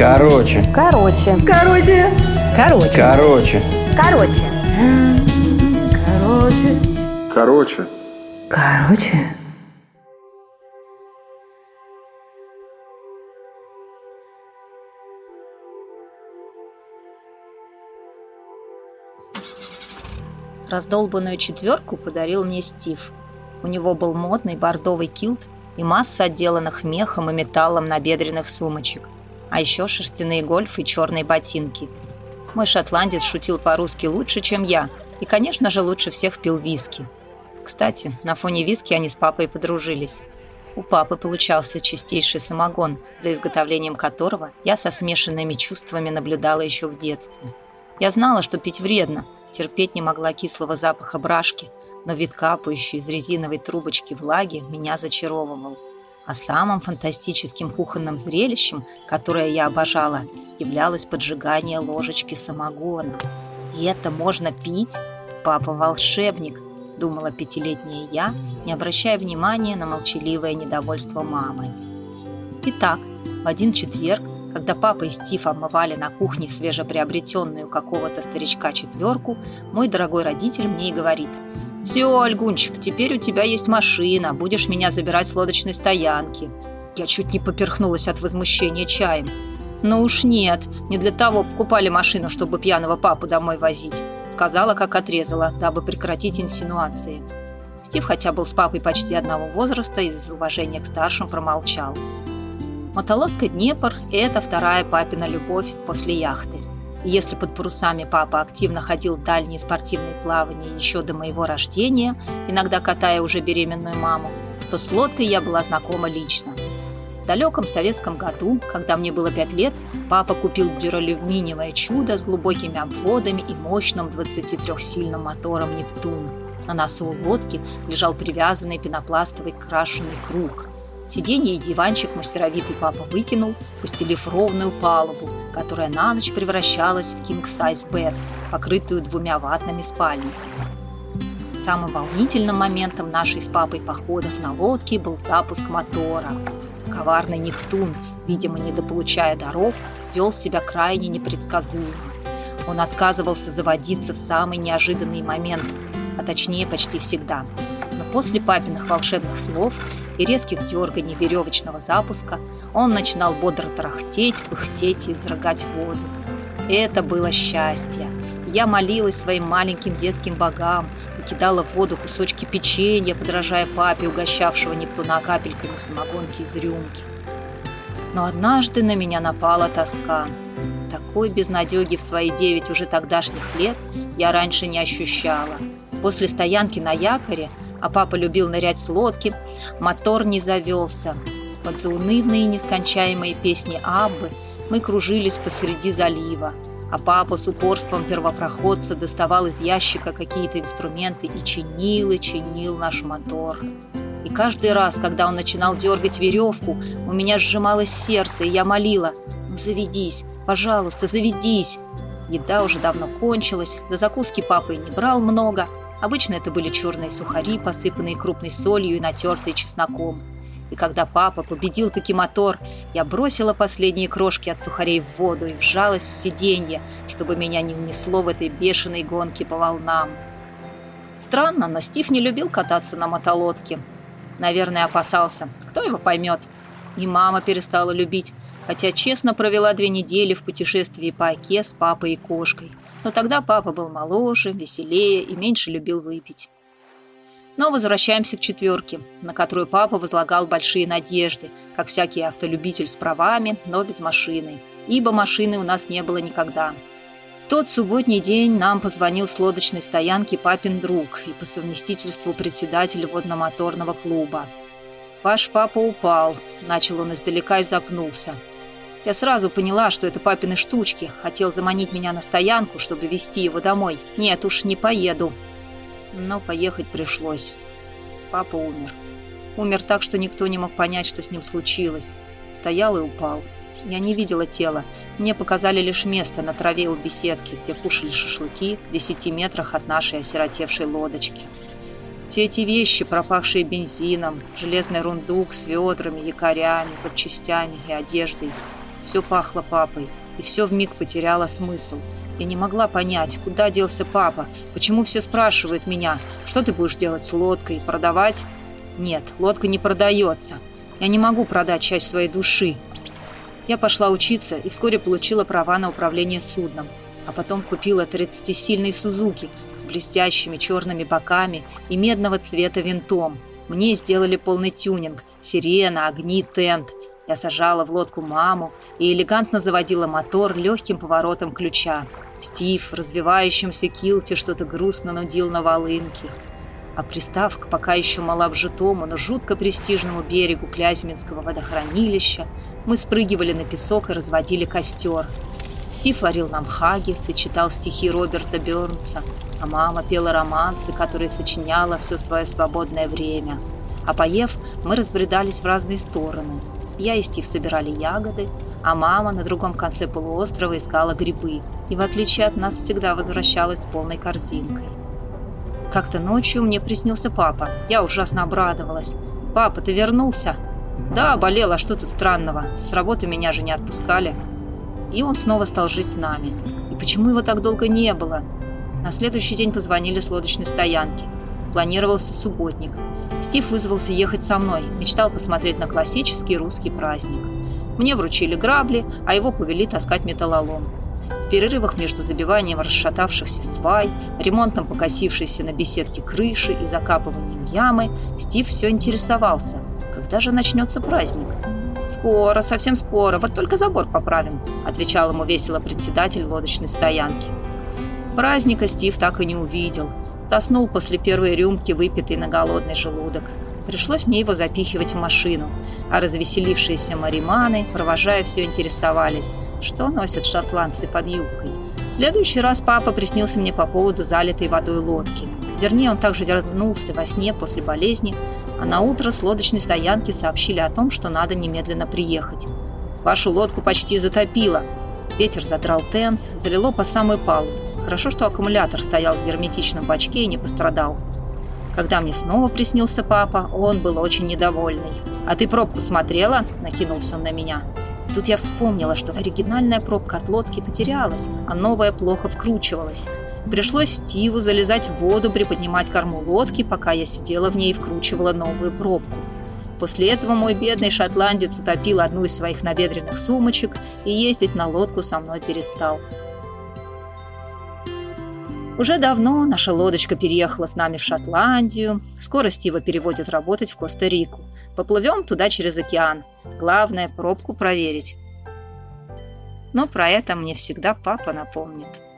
Короче. Короче. Короче. Короче. Короче. Короче. Короче. Короче. Короче. Раздолбанную четверку подарил мне Стив. У него был модный бордовый килт и масса отделанных мехом и металлом набедренных сумочек, а еще шерстяные гольфы и черные ботинки. Мой шотландец шутил по-русски лучше, чем я, и, конечно же, лучше всех пил виски. Кстати, на фоне виски они с папой подружились. У папы получался чистейший самогон, за изготовлением которого я со смешанными чувствами наблюдала еще в детстве. Я знала, что пить вредно, терпеть не могла кислого запаха брашки, но вид капающей из резиновой трубочки влаги меня зачаровывал. А самым фантастическим кухонным зрелищем, которое я обожала, являлось поджигание ложечки самогона. «И это можно пить? Папа волшебник!» – думала пятилетняя я, не обращая внимания на молчаливое недовольство мамы. Итак, в один четверг, когда папа и Стив обмывали на кухне свежеприобретенную какого-то старичка четверку, мой дорогой родитель мне и говорит – «Все, Альгунчик, теперь у тебя есть машина, будешь меня забирать с лодочной стоянки». Я чуть не поперхнулась от возмущения чаем. «Ну уж нет, не для того покупали машину, чтобы пьяного папу домой возить», сказала, как отрезала, дабы прекратить инсинуации. Стив, хотя был с папой почти одного возраста, из уважения к старшим промолчал. Мотолодка «Днепр» – это вторая папина любовь после яхты. Если под парусами папа активно ходил в дальние спортивные плавания еще до моего рождения, иногда катая уже беременную маму, то с лодкой я была знакома лично. В далеком советском году, когда мне было пять лет, папа купил дюралюминиевое чудо с глубокими обводами и мощным 23-сильным мотором «Нептун». На носу лодки лежал привязанный пенопластовый крашеный круг – Сиденье и диванчик мастеровитый папа выкинул, постелив ровную палубу, которая на ночь превращалась в bed, покрытую двумя ватными спальниками. Самым волнительным моментом нашей с папой походов на лодке был запуск мотора. Коварный Нептун, видимо, недополучая даров, вел себя крайне непредсказуемо. Он отказывался заводиться в самый неожиданный момент, а точнее почти всегда – После папиных волшебных слов и резких дерганий веревочного запуска он начинал бодро тарахтеть, пыхтеть и изрыгать воду. Это было счастье. Я молилась своим маленьким детским богам, кидала в воду кусочки печенья, подражая папе, угощавшего Нептуна капельками самогонки из рюмки. Но однажды на меня напала тоска. Такой безнадеги в свои девять уже тогдашних лет я раньше не ощущала. После стоянки на якоре а папа любил нырять с лодки, мотор не завелся. Под заунывные нескончаемые песни Аббы мы кружились посреди залива, а папа с упорством первопроходца доставал из ящика какие-то инструменты и чинил и чинил наш мотор. И каждый раз, когда он начинал дергать веревку, у меня сжималось сердце, и я молила «Ну заведись, пожалуйста, заведись!» Еда уже давно кончилась, до закуски папа и не брал много – Обычно это были черные сухари, посыпанные крупной солью и натертые чесноком. И когда папа победил таки мотор, я бросила последние крошки от сухарей в воду и вжалась в сиденье, чтобы меня не унесло в этой бешеной гонке по волнам. Странно, но Стив не любил кататься на мотолодке. Наверное, опасался. Кто его поймет? И мама перестала любить, хотя честно провела две недели в путешествии по оке с папой и кошкой. Но тогда папа был моложе, веселее и меньше любил выпить. Но возвращаемся к четверке, на которую папа возлагал большие надежды, как всякий автолюбитель с правами, но без машины, ибо машины у нас не было никогда. В тот субботний день нам позвонил с лодочной стоянки папин друг и по совместительству председатель водномоторного клуба. «Ваш папа упал», – начал он издалека и запнулся – я сразу поняла, что это папины штучки. Хотел заманить меня на стоянку, чтобы везти его домой. Нет уж, не поеду. Но поехать пришлось. Папа умер. Умер так, что никто не мог понять, что с ним случилось. Стоял и упал. Я не видела тела. Мне показали лишь место на траве у беседки, где кушали шашлыки в десяти метрах от нашей осиротевшей лодочки. Все эти вещи, пропахшие бензином, железный рундук с ведрами, якорями, запчастями и одеждой – Все пахло папой, и все вмиг потеряло смысл. Я не могла понять, куда делся папа, почему все спрашивают меня, что ты будешь делать с лодкой, продавать? Нет, лодка не продается. Я не могу продать часть своей души. Я пошла учиться и вскоре получила права на управление судном. А потом купила 30-сильный Сузуки с блестящими черными боками и медного цвета винтом. Мне сделали полный тюнинг, сирена, огни, тент. Я сажала в лодку маму и элегантно заводила мотор легким поворотом ключа. Стив в развивающемся килте что-то грустно нудил на волынке а пристав к пока еще малообжитому, но жутко престижному берегу Клязьминского водохранилища, мы спрыгивали на песок и разводили костер. Стив варил нам хаггис и читал стихи Роберта Бернса, а мама пела романсы, которые сочиняла все свое свободное время. А поев, мы разбредались в разные стороны. Я и Стив собирали ягоды, а мама на другом конце полуострова искала грибы и, в отличие от нас, всегда возвращалась с полной корзинкой. Как-то ночью мне приснился папа. Я ужасно обрадовалась. «Папа, ты вернулся?» «Да, болел, а что тут странного? С работы меня же не отпускали». И он снова стал жить с нами. И почему его так долго не было? На следующий день позвонили с лодочной стоянки. Планировался субботник. Стив вызвался ехать со мной, мечтал посмотреть на классический русский праздник. Мне вручили грабли, а его повели таскать металлолом. В перерывах между забиванием расшатавшихся свай, ремонтом покосившейся на беседке крыши и закапыванием ямы, Стив все интересовался, когда же начнется праздник. «Скоро, совсем скоро, вот только забор поправим», отвечал ему весело председатель лодочной стоянки. Праздника Стив так и не увидел. Заснул после первой рюмки, выпитой на голодный желудок. Пришлось мне его запихивать в машину, а развеселившиеся мариманы, провожая все, интересовались, что носят шотландцы под юбкой. В следующий раз папа приснился мне по поводу залитой водой лодки. Вернее, он также вернулся во сне после болезни, а на утро с лодочной стоянки сообщили о том, что надо немедленно приехать. «Вашу лодку почти затопило». Ветер задрал тент, залило по самую палубу. Хорошо, что аккумулятор стоял в герметичном бачке и не пострадал. Когда мне снова приснился папа, он был очень недовольный. «А ты пробку смотрела?» – накинулся он на меня. Тут я вспомнила, что оригинальная пробка от лодки потерялась, а новая плохо вкручивалась. Пришлось Стиву залезать в воду, приподнимать корму лодки, пока я сидела в ней и вкручивала новую пробку. После этого мой бедный шотландец утопил одну из своих набедренных сумочек и ездить на лодку со мной перестал. Уже давно наша лодочка переехала с нами в Шотландию. Скоро Стива переводят работать в Коста-Рику. Поплывем туда через океан. Главное, пробку проверить. Но про это мне всегда папа напомнит.